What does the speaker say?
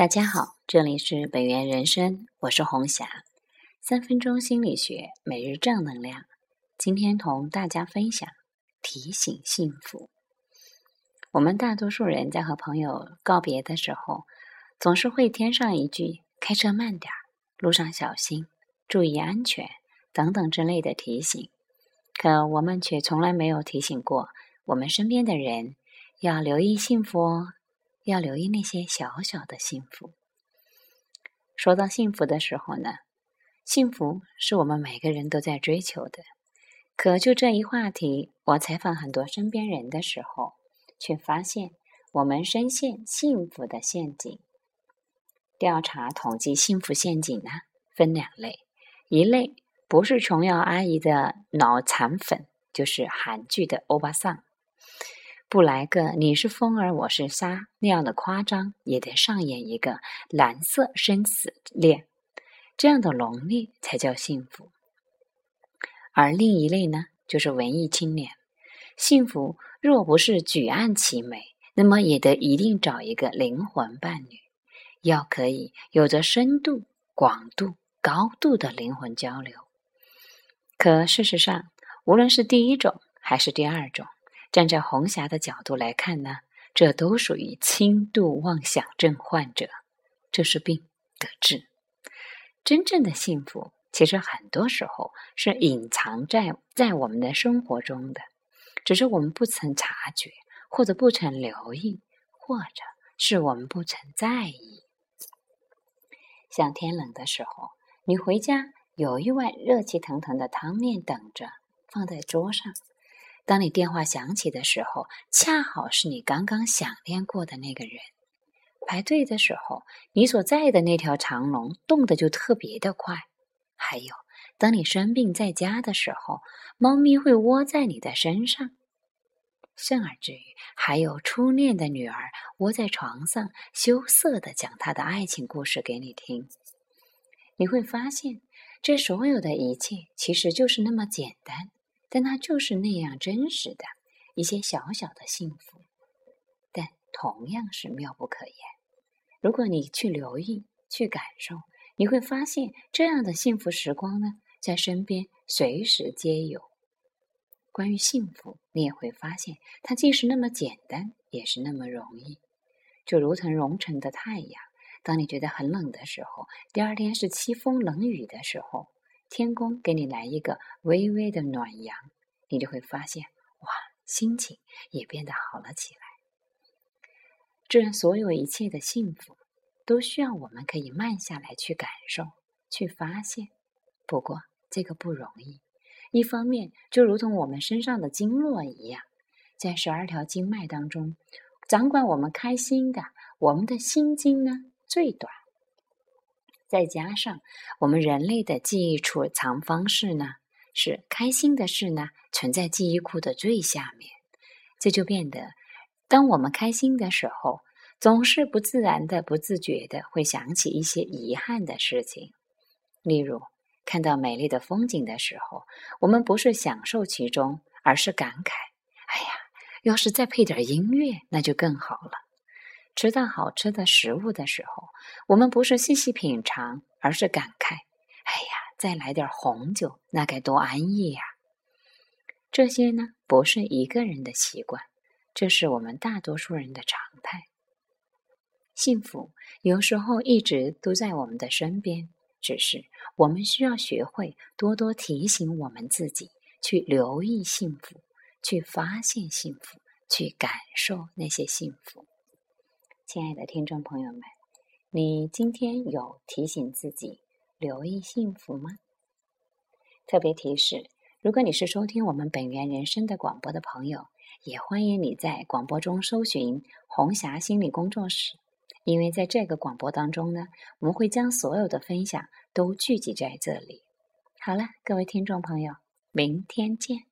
大家好，这里是本源人生，我是红霞。三分钟心理学，每日正能量。今天同大家分享提醒幸福。我们大多数人在和朋友告别的时候，总是会添上一句“开车慢点儿，路上小心，注意安全”等等之类的提醒。可我们却从来没有提醒过我们身边的人要留意幸福哦。要留意那些小小的幸福。说到幸福的时候呢，幸福是我们每个人都在追求的。可就这一话题，我采访很多身边人的时候，却发现我们深陷幸福的陷阱。调查统计，幸福陷阱呢分两类，一类不是琼瑶阿姨的脑残粉，就是韩剧的欧巴桑。不来个你是风儿我是沙那样的夸张，也得上演一个蓝色生死恋，这样的浓烈才叫幸福。而另一类呢，就是文艺青年。幸福若不是举案齐眉，那么也得一定找一个灵魂伴侣，要可以有着深度、广度、高度的灵魂交流。可事实上，无论是第一种还是第二种。站在红霞的角度来看呢，这都属于轻度妄想症患者，这是病得治。真正的幸福，其实很多时候是隐藏在在我们的生活中的，只是我们不曾察觉，或者不曾留意，或者是我们不曾在意。像天冷的时候，你回家有一碗热气腾腾的汤面等着放在桌上。当你电话响起的时候，恰好是你刚刚想念过的那个人。排队的时候，你所在的那条长龙动得就特别的快。还有，当你生病在家的时候，猫咪会窝在你的身上。甚而至于，还有初恋的女儿窝在床上，羞涩的讲她的爱情故事给你听。你会发现，这所有的一切其实就是那么简单。但它就是那样真实的一些小小的幸福，但同样是妙不可言。如果你去留意、去感受，你会发现这样的幸福时光呢，在身边随时皆有。关于幸福，你也会发现它既是那么简单，也是那么容易。就如同融成的太阳，当你觉得很冷的时候，第二天是凄风冷雨的时候。天空给你来一个微微的暖阳，你就会发现，哇，心情也变得好了起来。这所有一切的幸福，都需要我们可以慢下来去感受、去发现。不过这个不容易，一方面就如同我们身上的经络一样，在十二条经脉当中，掌管我们开心的，我们的心经呢最短。再加上我们人类的记忆储藏方式呢，是开心的事呢存在记忆库的最下面，这就变得，当我们开心的时候，总是不自然的、不自觉的会想起一些遗憾的事情。例如，看到美丽的风景的时候，我们不是享受其中，而是感慨：“哎呀，要是再配点音乐，那就更好了。”吃到好吃的食物的时候，我们不是细细品尝，而是感慨：“哎呀，再来点红酒，那该多安逸呀！”这些呢，不是一个人的习惯，这是我们大多数人的常态。幸福有时候一直都在我们的身边，只是我们需要学会多多提醒我们自己，去留意幸福，去发现幸福，去感受那些幸福。亲爱的听众朋友们，你今天有提醒自己留意幸福吗？特别提示：如果你是收听我们本源人生的广播的朋友，也欢迎你在广播中搜寻“红霞心理工作室”，因为在这个广播当中呢，我们会将所有的分享都聚集在这里。好了，各位听众朋友，明天见。